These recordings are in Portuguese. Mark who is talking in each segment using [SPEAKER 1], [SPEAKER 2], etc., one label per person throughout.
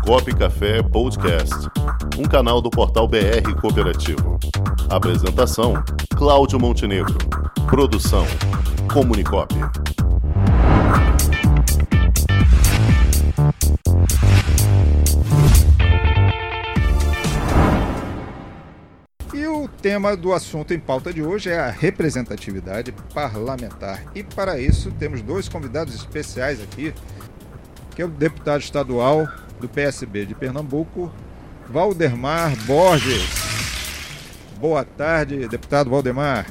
[SPEAKER 1] Comunicop Café Podcast, um canal do portal BR Cooperativo. Apresentação: Cláudio Montenegro. Produção: Comunicop.
[SPEAKER 2] E o tema do assunto em pauta de hoje é a representatividade parlamentar. E para isso temos dois convidados especiais aqui, que é o deputado estadual do PSB de Pernambuco, Valdemar Borges. Boa tarde, deputado Valdemar.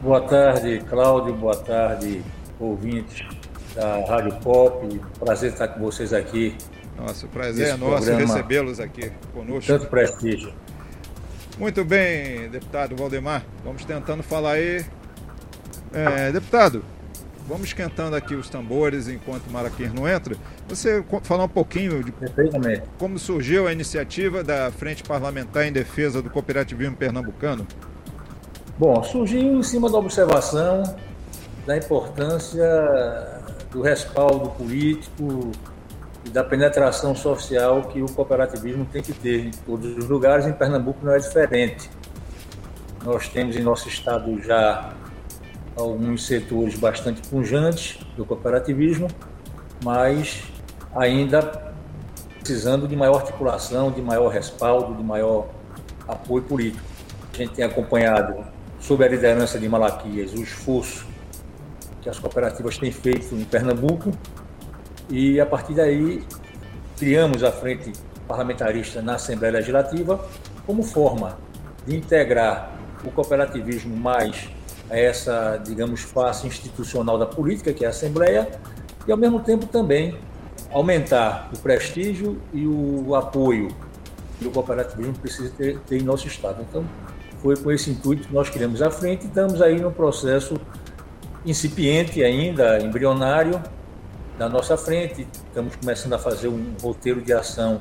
[SPEAKER 3] Boa tarde, Cláudio. Boa tarde, ouvintes da Rádio Pop. Prazer estar com vocês aqui.
[SPEAKER 2] Nossa, o prazer é nosso recebê-los aqui conosco.
[SPEAKER 3] Tanto prestígio.
[SPEAKER 2] Muito bem, deputado Valdemar. Vamos tentando falar aí. É, deputado, vamos esquentando aqui os tambores enquanto o Maraquinhos não entra. Você falar um pouquinho de como surgiu a iniciativa da Frente Parlamentar em Defesa do Cooperativismo Pernambucano?
[SPEAKER 3] Bom, surgiu em cima da observação da importância do respaldo político e da penetração social que o cooperativismo tem que ter em todos os lugares. Em Pernambuco não é diferente. Nós temos em nosso estado já alguns setores bastante punjantes do cooperativismo, mas ainda precisando de maior articulação, de maior respaldo, de maior apoio político. A gente tem acompanhado, sob a liderança de Malaquias, o esforço que as cooperativas têm feito em Pernambuco e, a partir daí, criamos a Frente Parlamentarista na Assembleia Legislativa como forma de integrar o cooperativismo mais a essa, digamos, face institucional da política, que é a Assembleia, e, ao mesmo tempo, também aumentar o prestígio e o apoio que o cooperativismo precisa ter, ter em nosso Estado. Então, foi com esse intuito que nós criamos a frente e estamos aí no processo incipiente ainda, embrionário, da nossa frente. Estamos começando a fazer um roteiro de ação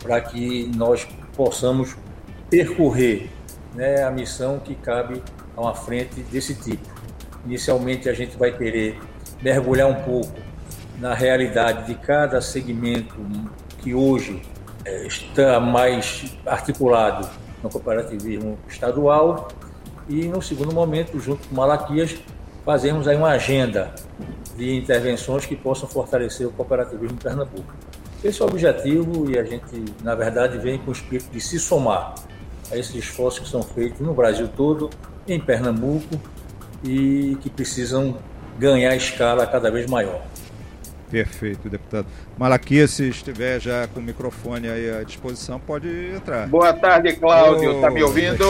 [SPEAKER 3] para que nós possamos percorrer né, a missão que cabe a uma frente desse tipo. Inicialmente, a gente vai querer mergulhar um pouco na realidade de cada segmento que hoje é, está mais articulado no cooperativismo estadual e, no segundo momento, junto com Malaquias, fazemos aí uma agenda de intervenções que possam fortalecer o cooperativismo em Pernambuco. Esse é o objetivo e a gente, na verdade, vem com o espírito de se somar a esses esforços que são feitos no Brasil todo, em Pernambuco e que precisam ganhar escala cada vez maior.
[SPEAKER 2] Perfeito, deputado. Malaquias, se estiver já com o microfone aí à disposição, pode entrar.
[SPEAKER 4] Boa tarde, Cláudio. Está oh, me ouvindo?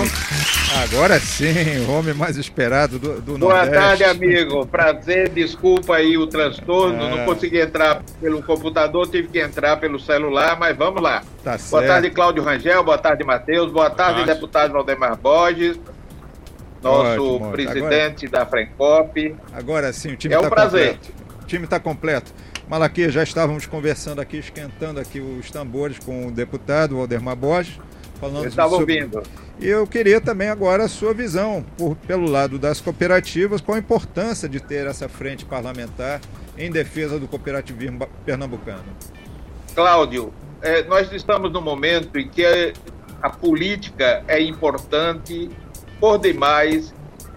[SPEAKER 2] Agora sim, o homem mais esperado do, do
[SPEAKER 4] Boa
[SPEAKER 2] Nordeste.
[SPEAKER 4] tarde, amigo. Prazer, desculpa aí o transtorno. Ah. Não consegui entrar pelo computador, tive que entrar pelo celular, mas vamos lá.
[SPEAKER 2] Tá
[SPEAKER 4] certo. Boa tarde, Cláudio Rangel. Boa tarde, Matheus. Boa tarde, Acho. deputado Valdemar Borges. Nosso Ótimo. presidente Agora... da Frencop.
[SPEAKER 2] Agora sim, o time
[SPEAKER 4] está É um tá prazer.
[SPEAKER 2] Completo. O time está completo. Malaquias, já estávamos conversando aqui, esquentando aqui os tambores com o deputado Waldemar Borges.
[SPEAKER 4] Falando Eu estava sobre... ouvindo.
[SPEAKER 2] E eu queria também agora a sua visão, por, pelo lado das cooperativas, qual a importância de ter essa frente parlamentar em defesa do cooperativismo pernambucano.
[SPEAKER 4] Cláudio, é, nós estamos no momento em que a política é importante por demais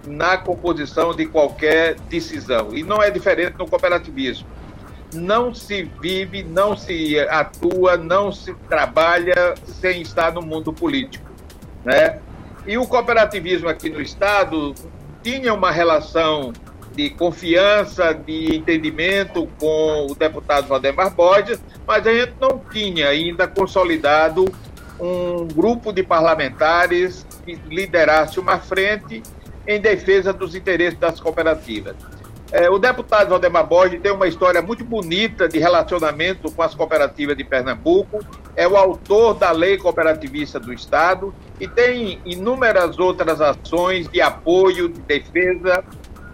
[SPEAKER 4] na composição de qualquer decisão. E não é diferente no cooperativismo não se vive, não se atua, não se trabalha sem estar no mundo político, né? E o cooperativismo aqui no estado tinha uma relação de confiança, de entendimento com o deputado Valdemar Borges, mas a gente não tinha ainda consolidado um grupo de parlamentares que liderasse uma frente em defesa dos interesses das cooperativas. É, o deputado Valdemar Borges tem uma história muito bonita de relacionamento com as cooperativas de Pernambuco, é o autor da lei cooperativista do Estado e tem inúmeras outras ações de apoio, de defesa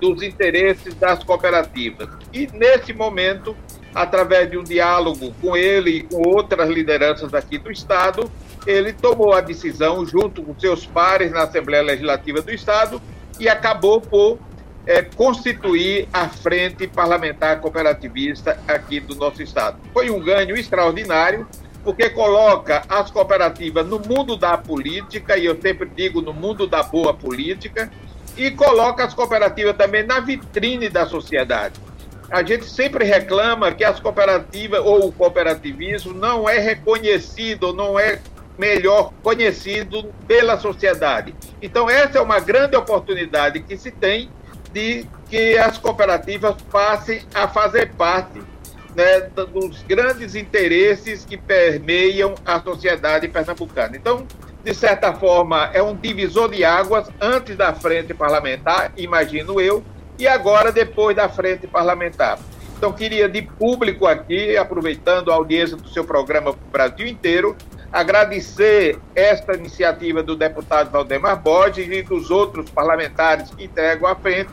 [SPEAKER 4] dos interesses das cooperativas. E nesse momento, através de um diálogo com ele e com outras lideranças aqui do Estado, ele tomou a decisão, junto com seus pares na Assembleia Legislativa do Estado, e acabou por é, constituir a frente parlamentar cooperativista aqui do nosso estado. Foi um ganho extraordinário, porque coloca as cooperativas no mundo da política, e eu sempre digo no mundo da boa política, e coloca as cooperativas também na vitrine da sociedade. A gente sempre reclama que as cooperativas ou o cooperativismo não é reconhecido, não é melhor conhecido pela sociedade. Então, essa é uma grande oportunidade que se tem de que as cooperativas passem a fazer parte né, dos grandes interesses que permeiam a sociedade pernambucana. Então, de certa forma, é um divisor de águas antes da frente parlamentar, imagino eu, e agora depois da frente parlamentar. Então, queria de público aqui, aproveitando a audiência do seu programa para o Brasil inteiro, agradecer esta iniciativa do deputado Valdemar Borges e dos outros parlamentares que entregam à frente,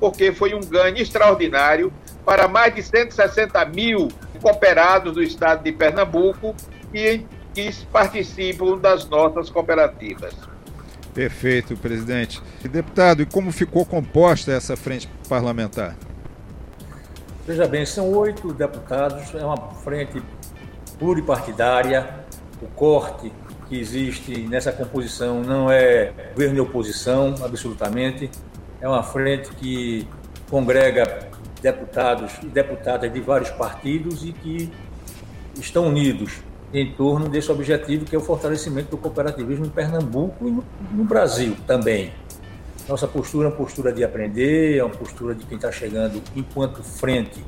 [SPEAKER 4] porque foi um ganho extraordinário para mais de 160 mil cooperados do estado de Pernambuco que, que participam das nossas cooperativas.
[SPEAKER 2] Perfeito, presidente. Deputado, e como ficou composta essa frente parlamentar?
[SPEAKER 3] Veja bem, são oito deputados, é uma frente pluripartidária. O corte que existe nessa composição não é governo e oposição, absolutamente. É uma frente que congrega deputados e deputadas de vários partidos e que estão unidos em torno desse objetivo que é o fortalecimento do cooperativismo em Pernambuco e no, Brasil também. Nossa postura é uma postura de aprender, é uma postura de quem está chegando enquanto frente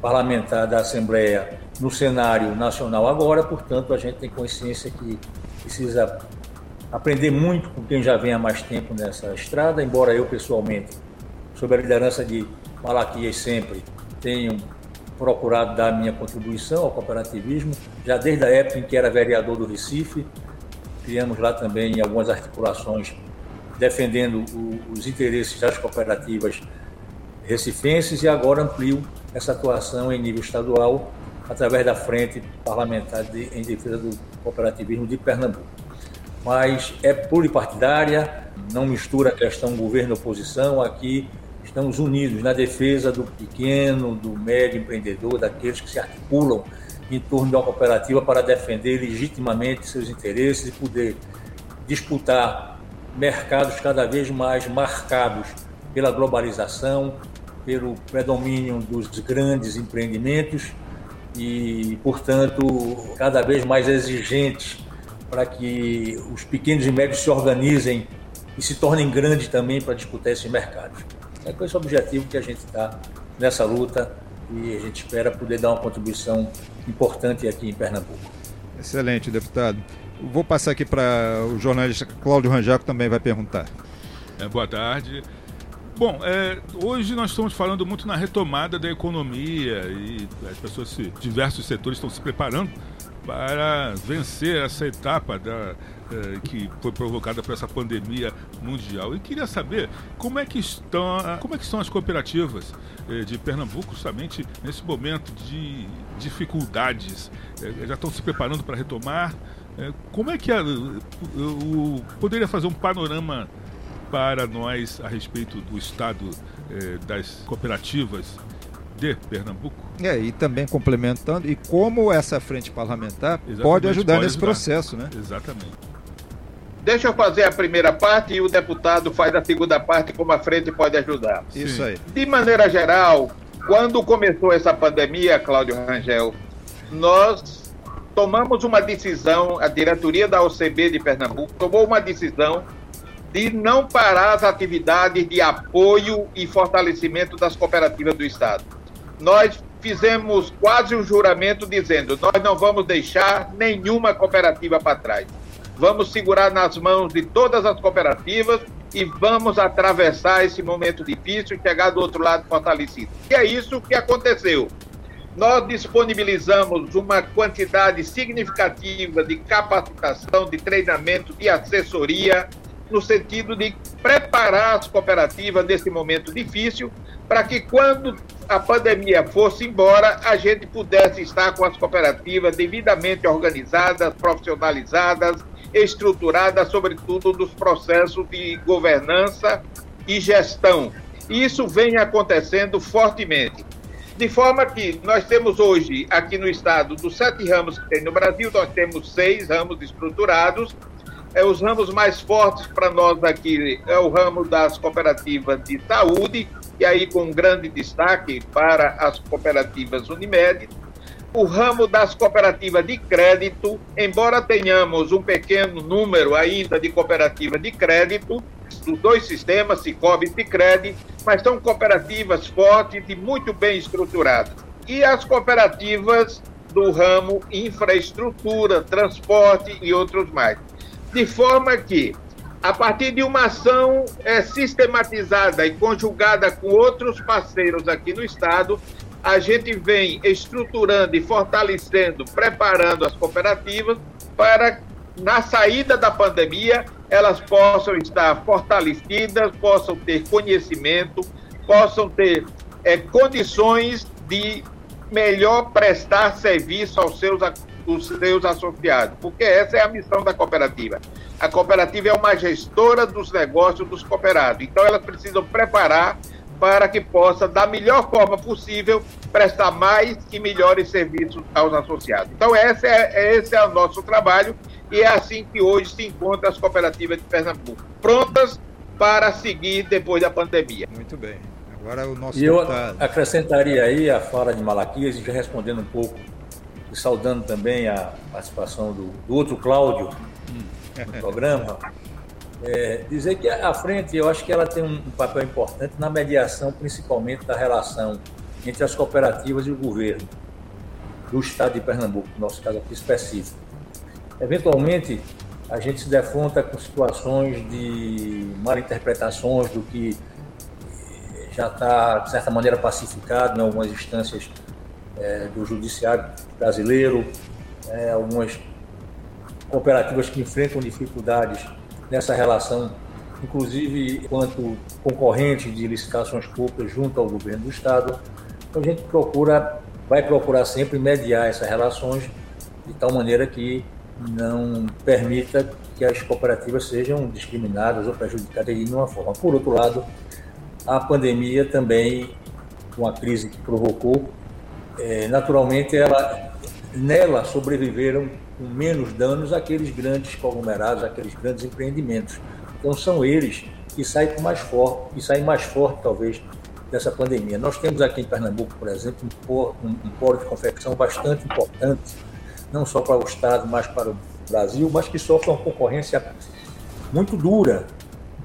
[SPEAKER 3] parlamentar da Assembleia no cenário nacional agora, portanto, a gente tem consciência que precisa aprender muito com quem já vem há mais tempo nessa estrada, embora eu pessoalmente, sob a liderança de Malaquias sempre, tenho procurado dar minha contribuição ao cooperativismo, já desde a época em que era vereador do Recife, criamos lá também algumas articulações defendendo os interesses das cooperativas recifenses e agora amplio essa atuação em nível estadual através da Frente Parlamentar de, em Defesa do Cooperativismo de Pernambuco. Mas é pluripartidária, não mistura a questão governo-oposição, aqui estamos unidos na defesa do pequeno, do médio empreendedor, daqueles que se articulam em torno de uma cooperativa para defender legitimamente seus interesses e poder disputar mercados cada vez mais marcados pela globalização, pelo predomínio dos grandes empreendimentos e, portanto, cada vez mais exigentes para que os pequenos e médios se organizem e se tornem grandes também para disputar esses mercados. É com esse objetivo que a gente está nessa luta e a gente espera poder dar uma contribuição importante aqui em Pernambuco.
[SPEAKER 2] Excelente, deputado. Vou passar aqui para o jornalista Cláudio Rangel, que também vai perguntar.
[SPEAKER 5] É, boa tarde. Bom, é, hoje nós estamos falando muito na retomada da economia e as pessoas, diversos setores estão se preparando para vencer essa etapa da, eh, que foi provocada por essa pandemia mundial. E queria saber como é que estão, como é que estão as cooperativas eh, de Pernambuco, justamente nesse momento de dificuldades. Eh, já estão se preparando para retomar. como é que a, o, poderia fazer um panorama para nós a respeito do estado das cooperativas de Pernambuco.
[SPEAKER 2] É, e também complementando, e como essa frente parlamentar Exatamente, pode ajudar pode nesse ajudar. processo, né?
[SPEAKER 5] Exatamente.
[SPEAKER 4] Deixa eu fazer a primeira parte e o deputado faz a segunda parte, como a frente pode ajudar.
[SPEAKER 2] Isso aí.
[SPEAKER 4] De maneira geral, quando começou essa pandemia, Cláudio Rangel, nós tomamos uma decisão, a diretoria da OCB de Pernambuco tomou uma decisão de não parar as atividades de apoio e fortalecimento das cooperativas do Estado. Nós fizemos quase um juramento dizendo: nós não vamos deixar nenhuma cooperativa para trás vamos segurar nas mãos de todas as cooperativas e vamos atravessar esse momento difícil e chegar do outro lado fortalecido. E é isso que aconteceu. Nós disponibilizamos uma quantidade significativa de capacitação, de treinamento, de assessoria, no sentido de preparar as cooperativas nesse momento difícil, para que quando a pandemia fosse embora, a gente pudesse estar com as cooperativas devidamente organizadas, profissionalizadas, estruturada, sobretudo, dos processos de governança e gestão. E isso vem acontecendo fortemente. De forma que nós temos hoje, aqui no estado, dos sete ramos que tem no Brasil, nós temos seis ramos estruturados. É, os ramos mais fortes para nós aqui é o ramo das cooperativas de saúde, e aí com grande destaque para as cooperativas Unimed. O ramo das cooperativas de crédito, embora tenhamos um pequeno número ainda de cooperativas de crédito, dos dois sistemas, Cicobi e Cicred, mas são cooperativas fortes e muito bem estruturadas. E as cooperativas do ramo infraestrutura, transporte e outros mais. De forma que, a partir de uma ação é, sistematizada e conjugada com outros parceiros aqui no Estado, a gente vem estruturando e fortalecendo, preparando as cooperativas para, na saída da pandemia, elas possam estar fortalecidas, possam ter conhecimento, possam ter é, condições de melhor prestar serviço aos seus, aos seus associados, porque essa é a missão da cooperativa. A cooperativa é uma gestora dos negócios dos cooperados, então elas precisam preparar para que possa, da melhor forma possível, prestar mais e melhores serviços aos associados. Então, esse é, esse é o nosso trabalho e é assim que hoje se encontram as cooperativas de Pernambuco, prontas para seguir depois da pandemia.
[SPEAKER 2] Muito bem. Agora o nosso
[SPEAKER 3] E eu deputado. acrescentaria aí a fala de Malaquias, já respondendo um pouco e saudando também a participação do, do outro Cláudio no programa. É, dizer que a frente, eu acho que ela tem um papel importante na mediação, principalmente da relação entre as cooperativas e o governo do estado de Pernambuco, no nosso caso aqui específico. Eventualmente, a gente se defronta com situações de malinterpretações do que já está, de certa maneira, pacificado em algumas instâncias é, do judiciário brasileiro, é, algumas cooperativas que enfrentam dificuldades nessa relação, inclusive quanto concorrentes de licitações públicas junto ao governo do Estado. Então, a gente procura, vai procurar sempre mediar essas relações de tal maneira que não permita que as cooperativas sejam discriminadas ou prejudicadas de nenhuma forma. Por outro lado, a pandemia também, com a crise que provocou, é, naturalmente ela, nela sobreviveram com menos danos aqueles grandes conglomerados, aqueles grandes empreendimentos. Então são eles que saem mais forte, que saem mais forte talvez dessa pandemia. Nós temos aqui em Pernambuco, por exemplo, um, um, um polo de confecção bastante importante não só para o Estado, mas para o Brasil, mas que sofre uma concorrência muito dura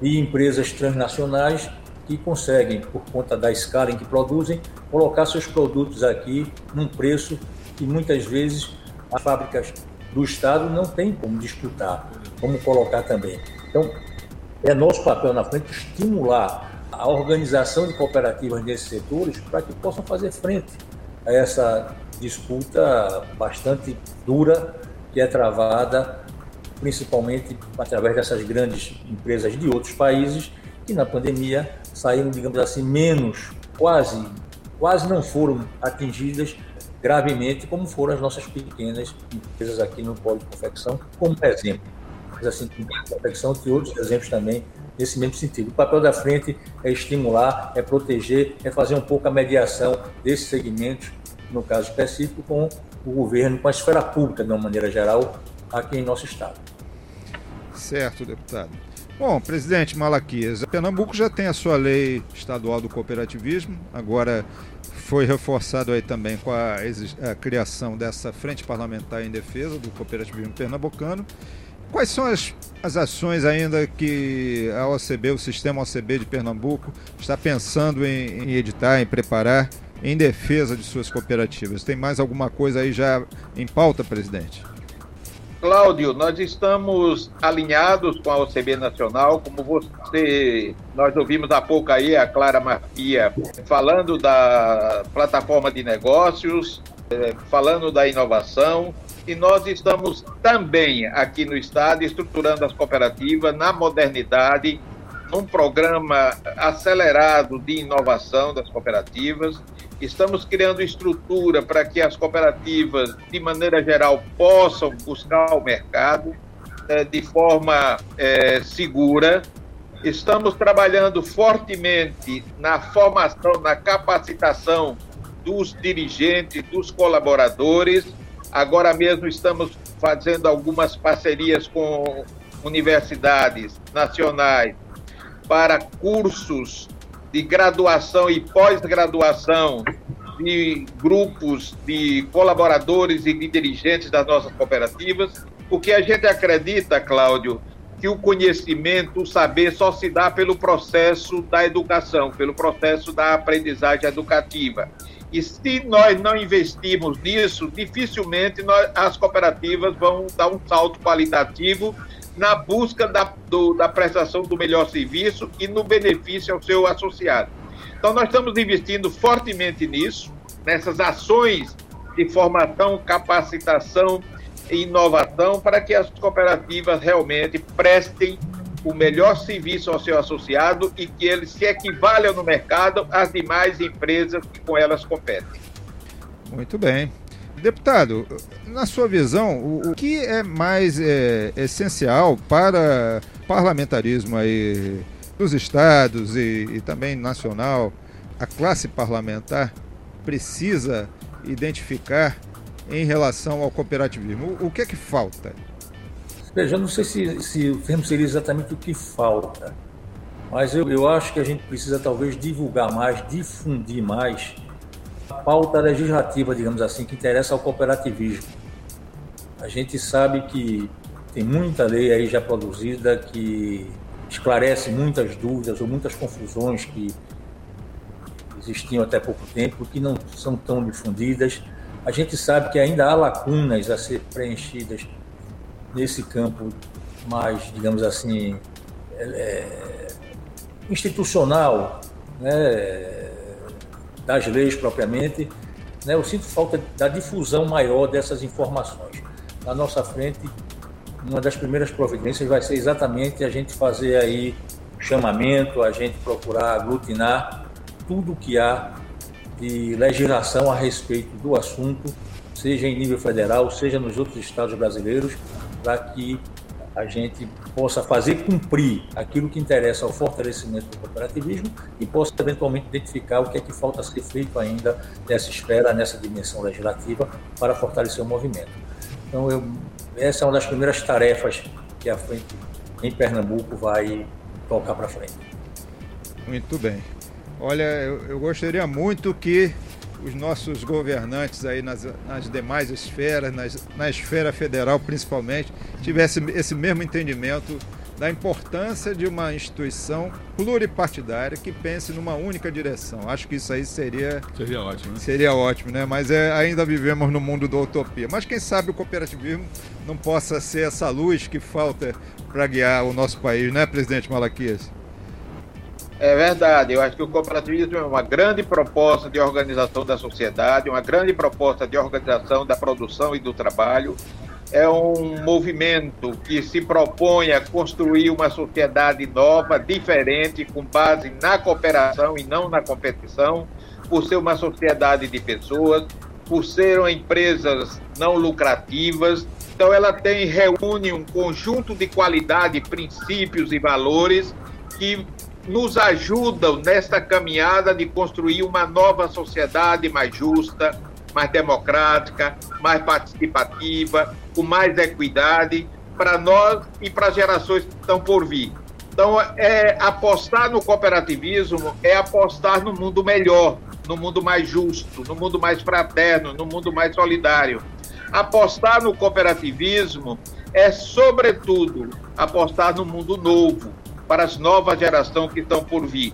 [SPEAKER 3] de empresas transnacionais que conseguem, por conta da escala em que produzem, colocar seus produtos aqui num preço que muitas vezes as fábricas do Estado não têm como disputar, como colocar também. Então, é nosso papel na frente estimular a organização de cooperativas nesses setores para que possam fazer frente a essa disputa bastante dura que é travada principalmente através dessas grandes empresas de outros países que na pandemia saíram, digamos assim, menos, quase, quase não foram atingidas gravemente como foram as nossas pequenas empresas aqui no polo de confecção, como exemplo. Mas assim, confecção tem outros exemplos também nesse mesmo sentido. O papel da frente é estimular, é proteger, é fazer um pouco a mediação desses segmentos no caso específico, com o governo, com a esfera pública, de uma maneira geral, aqui em nosso estado.
[SPEAKER 2] Certo, deputado. Bom, presidente Malaquias, Pernambuco já tem a sua lei estadual do cooperativismo, agora foi reforçado aí também com a, a criação dessa frente parlamentar em defesa do cooperativismo pernambucano. Quais são as, as ações ainda que a OCB, o sistema OCB de Pernambuco, está pensando em, em editar, em preparar em defesa de suas cooperativas. Tem mais alguma coisa aí já em pauta, presidente?
[SPEAKER 4] Cláudio, nós estamos alinhados com a OCB Nacional, como você, nós ouvimos há pouco aí a Clara Marfia falando da plataforma de negócios, eh, falando da inovação, e nós estamos também aqui no estado estruturando as cooperativas na modernidade, num programa acelerado de inovação das cooperativas. Estamos criando estrutura para que as cooperativas, de maneira geral, possam buscar o mercado é, de forma é, segura Estamos trabalhando fortemente na formação, na capacitação dos dirigentes, dos colaboradores. Agora mesmo estamos fazendo algumas parcerias com universidades nacionais para cursos de graduação e pós-graduação de grupos de colaboradores e de dirigentes das nossas cooperativas. O que a gente acredita, Cláudio, que o conhecimento, o saber só se dá pelo processo da educação, pelo processo da aprendizagem educativa. E se nós não investirmos nisso, dificilmente nós, as cooperativas vão dar um salto qualitativo na busca da, do, da prestação do melhor serviço e no benefício ao seu associado. Então, nós estamos investindo fortemente nisso, nessas ações de formação, capacitação, inovação para que as cooperativas realmente prestem o melhor serviço ao seu associado e que eles se equivalham no mercado às demais empresas que com elas competem.
[SPEAKER 2] Muito bem. Deputado, na sua visão, o, o que é mais é, essencial para o parlamentarismo aí dos estados e, e também nacional, a classe parlamentar precisa identificar em relação ao cooperativismo? O, que é que falta?
[SPEAKER 3] Veja, não sei se, se o termo seria exatamente o que falta, mas eu, eu acho que a gente precisa talvez divulgar mais, difundir mais a pauta legislativa, digamos assim, que interessa ao cooperativismo. A gente sabe que tem muita lei aí já produzida que esclarece muitas dúvidas ou muitas confusões que existiam até pouco tempo, que não são tão difundidas a gente sabe que ainda há lacunas a ser preenchidas nesse campo mais, digamos assim, é, é, institucional, né, das leis propriamente. Né, eu sinto falta da difusão maior dessas informações. Na nossa frente, uma das primeiras providências vai ser exatamente a gente fazer aí chamamento, a gente procurar aglutinar tudo que há de legislação a respeito do assunto, seja em nível federal, seja nos outros estados brasileiros, para que a gente possa fazer cumprir aquilo que interessa ao fortalecimento do cooperativismo e possa eventualmente identificar o que é que falta ser feito ainda nessa esfera, nessa dimensão legislativa, para fortalecer o movimento. Então, eu, essa é uma das primeiras tarefas que a frente em Pernambuco vai tocar para frente.
[SPEAKER 2] Muito bem. Olha, eu, eu gostaria muito que os nossos governantes aí nas, nas demais esferas, nas, na esfera federal principalmente, tivessem esse mesmo entendimento da importância de uma instituição pluripartidária que pense numa única direção. Acho que isso aí seria
[SPEAKER 5] seria ótimo, né?
[SPEAKER 2] seria ótimo, né? Mas é, ainda vivemos no mundo da utopia. Mas quem sabe o cooperativismo não possa ser essa luz que falta para guiar o nosso país, né, presidente Malaquias?
[SPEAKER 4] É verdade, eu acho que o cooperativismo é uma grande proposta de organização da sociedade, uma grande proposta de organização da produção e do trabalho. É um movimento que se propõe a construir uma sociedade nova, diferente, com base na cooperação e não na competição, por ser uma sociedade de pessoas, por serem empresas não lucrativas. Então, ela tem, reúne um conjunto de qualidade, princípios e valores que nos ajudam nesta caminhada de construir uma nova sociedade mais justa, mais democrática, mais participativa, com mais equidade para nós e para as gerações que estão por vir. Então, é apostar no cooperativismo é apostar no mundo melhor, no mundo mais justo, no mundo mais fraterno, no mundo mais solidário. Apostar no cooperativismo é, sobretudo, apostar no mundo novo, para as novas gerações que estão por vir.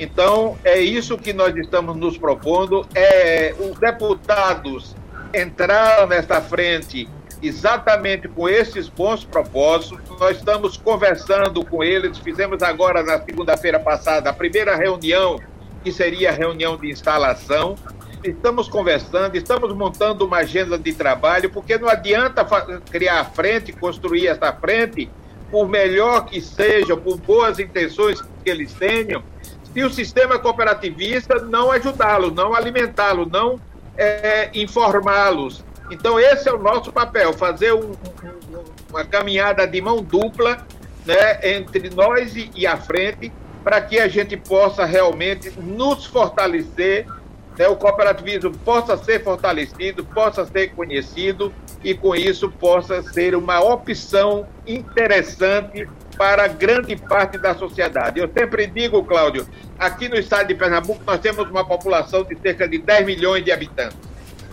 [SPEAKER 4] Então, é isso que nós estamos nos propondo. É, os deputados entraram nesta frente exatamente com esses bons propósitos. Nós estamos conversando com eles, fizemos agora na segunda-feira passada a primeira reunião, que seria a reunião de instalação. Estamos conversando, estamos montando uma agenda de trabalho, porque não adianta criar a frente, construir essa frente por melhor que seja, por boas intenções que eles tenham, se o sistema cooperativista não ajudá-los, não alimentá-los, não é, informá-los. Então, esse é o nosso papel: fazer um, um, uma caminhada de mão dupla né, entre nós e, e a frente, para que a gente possa realmente nos fortalecer, né, o cooperativismo possa ser fortalecido, possa ser conhecido e com isso possa ser uma opção interessante para grande parte da sociedade. Eu sempre digo, Cláudio, aqui no estado de Pernambuco nós temos uma população de cerca de 10 milhões de habitantes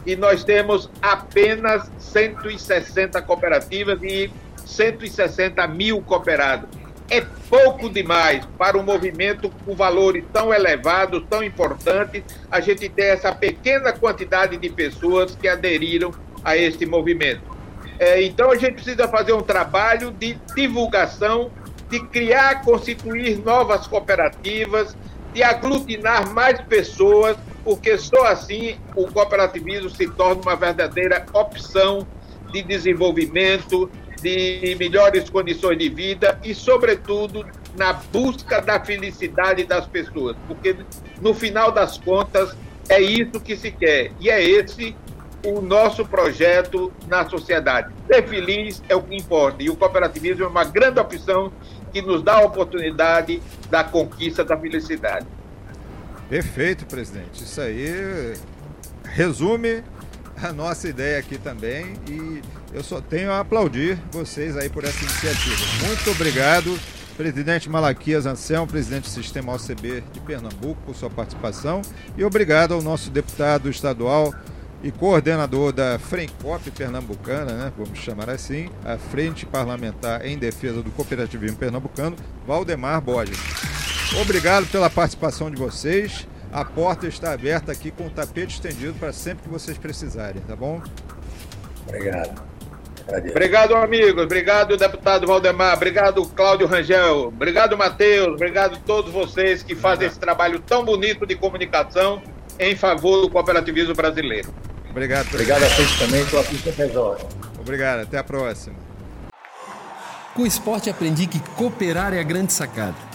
[SPEAKER 4] e nós temos apenas 160 cooperativas e 160 mil cooperados. É pouco demais para um movimento com valores tão elevados, tão importantes, a gente ter essa pequena quantidade de pessoas que aderiram a este movimento. É, então a gente precisa fazer um trabalho de divulgação, de criar, constituir novas cooperativas, de aglutinar mais pessoas, porque só assim o cooperativismo se torna uma verdadeira opção de desenvolvimento, de melhores condições de vida e, sobretudo, na busca da felicidade das pessoas, porque no final das contas é isso que se quer e é esse o nosso projeto na sociedade. Ser feliz é o que importa e o cooperativismo é uma grande opção que nos dá a oportunidade da conquista da felicidade.
[SPEAKER 2] Perfeito, presidente. Isso aí resume a nossa ideia aqui também e eu só tenho a aplaudir vocês aí por essa iniciativa. Muito obrigado, presidente Malaquias Anselmo, presidente do Sistema OCB de Pernambuco, por sua participação e obrigado ao nosso deputado estadual e coordenador da Frencop Pernambucana, né, vamos chamar assim, a Frente Parlamentar em Defesa do Cooperativismo Pernambucano, Valdemar Borges. Obrigado pela participação de vocês. A porta está aberta aqui com o tapete estendido para sempre que vocês precisarem, tá bom?
[SPEAKER 3] Obrigado.
[SPEAKER 4] Obrigado, amigos. Obrigado, deputado Valdemar. Obrigado, Cláudio Rangel. Obrigado, Matheus. Obrigado a todos vocês que fazem esse trabalho tão bonito de comunicação em favor do cooperativismo brasileiro.
[SPEAKER 2] Obrigado.
[SPEAKER 3] Obrigado a vocês também. Estou aqui sempre
[SPEAKER 2] Obrigado. Até a próxima.
[SPEAKER 6] Com o esporte aprendi que cooperar é a grande sacada